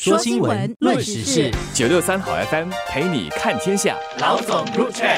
说新闻，论时事，九六三好 FM 陪你看天下。老总入场。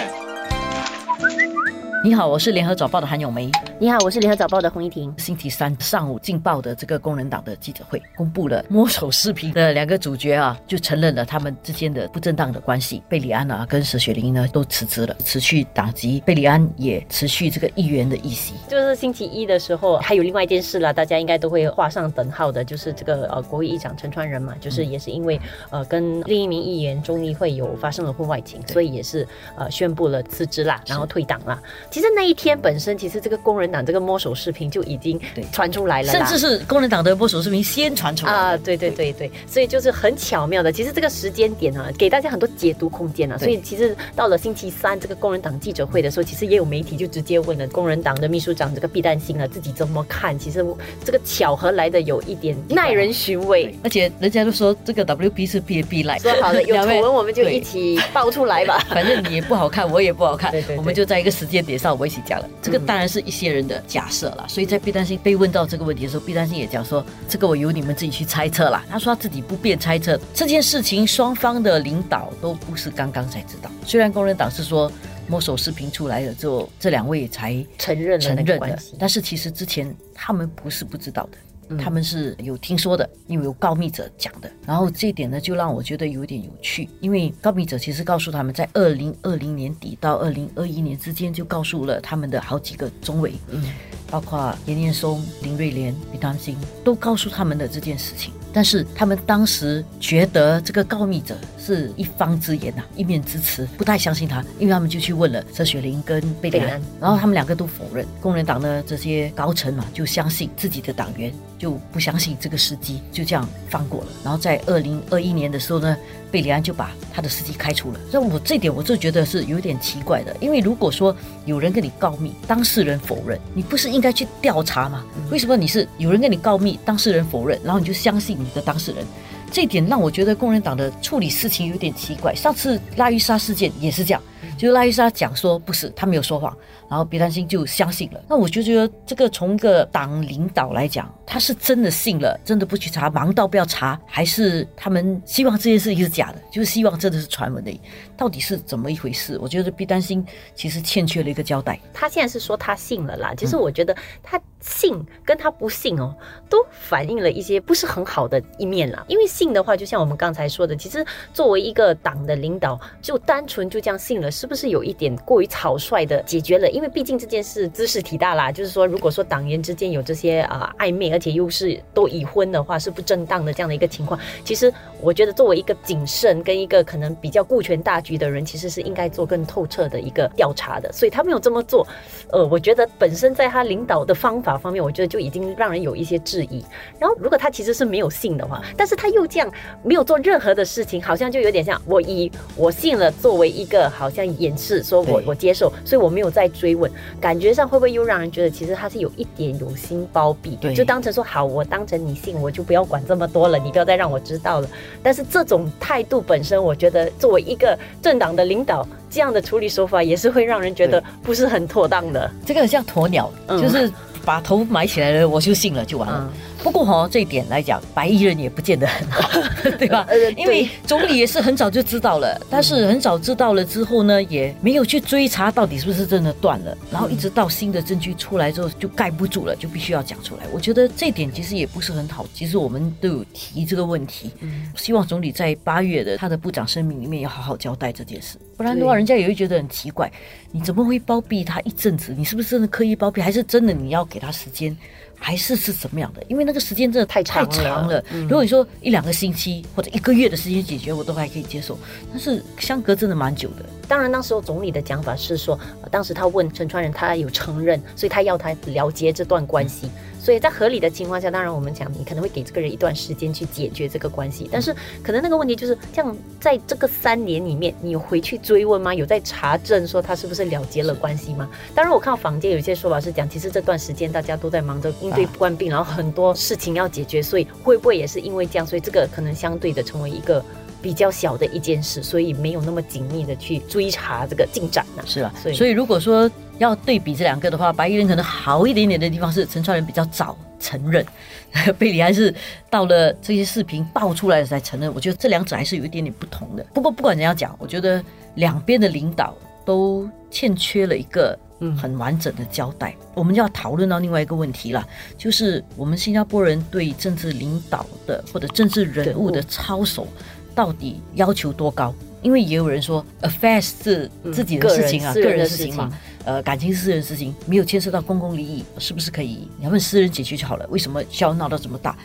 你好，我是联合早报的韩咏梅。你好，我是联合早报的洪一婷。星期三上午，劲爆的这个工人党的记者会公布了摸手视频的两个主角啊，就承认了他们之间的不正当的关系。贝里安啊，跟石雪玲呢都辞职了，持续打击。贝里安也持续这个议员的议席。就是星期一的时候，还有另外一件事啦，大家应该都会画上等号的，就是这个呃，国会议长陈川仁嘛，就是也是因为呃跟另一名议员钟议会有发生了婚外情，所以也是呃宣布了辞职啦，然后退党啦。其实那一天本身，其实这个工人党这个摸手视频就已经传出来了，甚至是工人党的摸手视频先传出来啊！对对对对，所以就是很巧妙的。其实这个时间点啊，给大家很多解读空间啊。所以其实到了星期三这个工人党记者会的时候，其实也有媒体就直接问了工人党的秘书长这个毕丹心啊，自己怎么看？其实这个巧合来的有一点耐人寻味，而且人家都说这个 WB 是 B B 来，说好的有丑闻我们就一起爆出来吧。反正你也不好看，我也不好看，我们就在一个时间点上我们一起。讲了，这个当然是一些人的假设了，所以在毕丹心被问到这个问题的时候，毕丹心也讲说，这个我由你们自己去猜测了。他说他自己不便猜测这件事情，双方的领导都不是刚刚才知道。虽然工人党是说摸手视频出来了之后，这两位才承认承认的，但是其实之前他们不是不知道的。他们是有听说的，因为有告密者讲的。然后这一点呢，就让我觉得有点有趣，因为告密者其实告诉他们在二零二零年底到二零二一年之间，就告诉了他们的好几个中委，嗯，包括严念松、林瑞莲、李当心，都告诉他们的这件事情。但是他们当时觉得这个告密者是一方之言呐，一面之词，不太相信他，因为他们就去问了佘雪玲跟贝里安，然后他们两个都否认。工人党的这些高层嘛，就相信自己的党员，就不相信这个司机，就这样放过了。然后在二零二一年的时候呢，贝里安就把他的司机开除了。那我这点我就觉得是有点奇怪的，因为如果说有人跟你告密，当事人否认，你不是应该去调查吗？为什么你是有人跟你告密，当事人否认，然后你就相信？你的当事人，这一点让我觉得工人党的处理事情有点奇怪。上次拉伊莎事件也是这样。就是拉伊莎讲说不是，他没有说谎，然后别担心就相信了。那我就觉得这个从一个党领导来讲，他是真的信了，真的不去查，忙到不要查，还是他们希望这件事情是假的，就是希望真的是传闻的，到底是怎么一回事？我觉得别担心其实欠缺了一个交代。他现在是说他信了啦，其实我觉得他信跟他不信哦，都反映了一些不是很好的一面啦。因为信的话，就像我们刚才说的，其实作为一个党的领导，就单纯就这样信了，是。不是有一点过于草率的解决了？因为毕竟这件事姿势体大啦。就是说，如果说党员之间有这些啊暧昧，而且又是都已婚的话，是不正当的这样的一个情况。其实我觉得，作为一个谨慎跟一个可能比较顾全大局的人，其实是应该做更透彻的一个调查的。所以他没有这么做，呃，我觉得本身在他领导的方法方面，我觉得就已经让人有一些质疑。然后，如果他其实是没有信的话，但是他又这样没有做任何的事情，好像就有点像我以我信了作为一个好像。掩饰说我我接受，所以我没有再追问。感觉上会不会又让人觉得其实他是有一点有心包庇？对，就当成说好，我当成你信，我就不要管这么多了，你不要再让我知道了。但是这种态度本身，我觉得作为一个政党的领导，这样的处理手法也是会让人觉得不是很妥当的。这个很像鸵鸟，就是把头埋起来了，我就信了，就完了。不过哈，这一点来讲，白衣人也不见得很好，对吧？因为总理也是很早就知道了，但是很早知道了之后呢，也没有去追查到底是不是真的断了，然后一直到新的证据出来之后就盖不住了，就必须要讲出来。我觉得这点其实也不是很好。其实我们都有提这个问题，希望总理在八月的他的部长声明里面要好好交代这件事，不然的话，人家也会觉得很奇怪，你怎么会包庇他一阵子？你是不是真的刻意包庇，还是真的你要给他时间？还是是怎么样的？因为那个时间真的太太长了。如果你说一两个星期或者一个月的时间解决，我都还可以接受。但是相隔真的蛮久的。当然，那时候总理的讲法是说，当时他问陈川仁，他有承认，所以他要他了结这段关系。所以在合理的情况下，当然我们讲你可能会给这个人一段时间去解决这个关系，但是可能那个问题就是像在这个三年里面，你有回去追问吗？有在查证说他是不是了结了关系吗？当然，我看到坊间有一些说法是讲，其实这段时间大家都在忙着应对冠病，然后很多事情要解决，所以会不会也是因为这样，所以这个可能相对的成为一个比较小的一件事，所以没有那么紧密的去追查这个进展呢？是啊，所以所以如果说。要对比这两个的话，白衣人可能好一点点的地方是陈川人比较早承认，贝里还是到了这些视频爆出来才承认。我觉得这两者还是有一点点不同的。不过不管怎样讲，我觉得两边的领导都欠缺了一个很完整的交代。我们要讨论到另外一个问题了，就是我们新加坡人对政治领导的或者政治人物的操守到底要求多高？因为也有人说，affairs 是自己的事情啊，个人的事情嘛，呃，感情是私人事情，没有牵涉到公共利益，是不是可以？你要问私人解决就好了，为什么需要闹到这么大？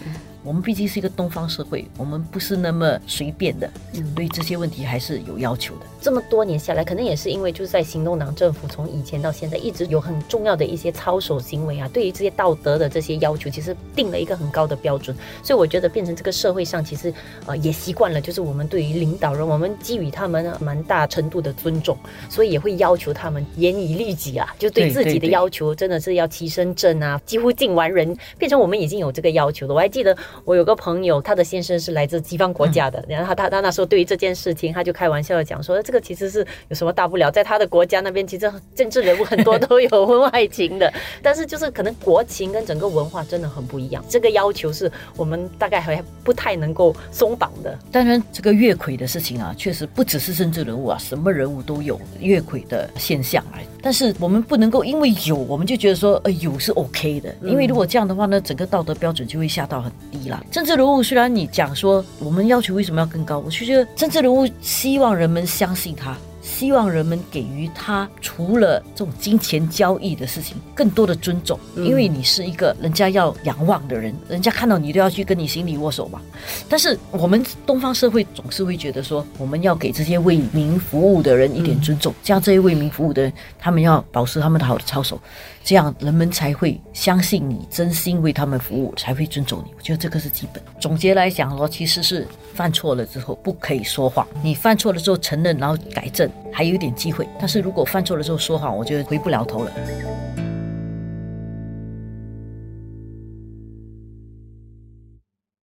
我们毕竟是一个东方社会，我们不是那么随便的，对这些问题还是有要求的。这么多年下来，可能也是因为就是在行动党政府从以前到现在，一直有很重要的一些操守行为啊，对于这些道德的这些要求，其实定了一个很高的标准。所以我觉得变成这个社会上，其实呃也习惯了，就是我们对于领导人，我们给予他们蛮大程度的尊重，所以也会要求他们严以律己啊，就对自己的要求真的是要齐身正啊，几乎尽完人，变成我们已经有这个要求了。我还记得。我有个朋友，他的先生是来自西方国家的，然后他他他那时候对于这件事情，他就开玩笑的讲说，这个其实是有什么大不了，在他的国家那边，其实政治人物很多都有婚外情的，但是就是可能国情跟整个文化真的很不一样，这个要求是我们大概还不太能够松绑的。当然，这个越轨的事情啊，确实不只是政治人物啊，什么人物都有越轨的现象来。但是我们不能够因为有，我们就觉得说，呃，有是 OK 的，因为如果这样的话呢，整个道德标准就会下到很低政治人物虽然你讲说我们要求为什么要更高，我就觉得政治人物希望人们相信他。希望人们给予他除了这种金钱交易的事情，更多的尊重，因为你是一个人家要仰望的人，人家看到你都要去跟你行礼握手嘛。但是我们东方社会总是会觉得说，我们要给这些为民服务的人一点尊重，这样这些为民服务的人，他们要保持他们的好的操守，这样人们才会相信你，真心为他们服务，才会尊重你。我觉得这个是基本。总结来讲说，其实是犯错了之后不可以说谎，你犯错了之后承认，然后改正。还有一点机会，但是如果犯错了之后说谎，我就回不了头了。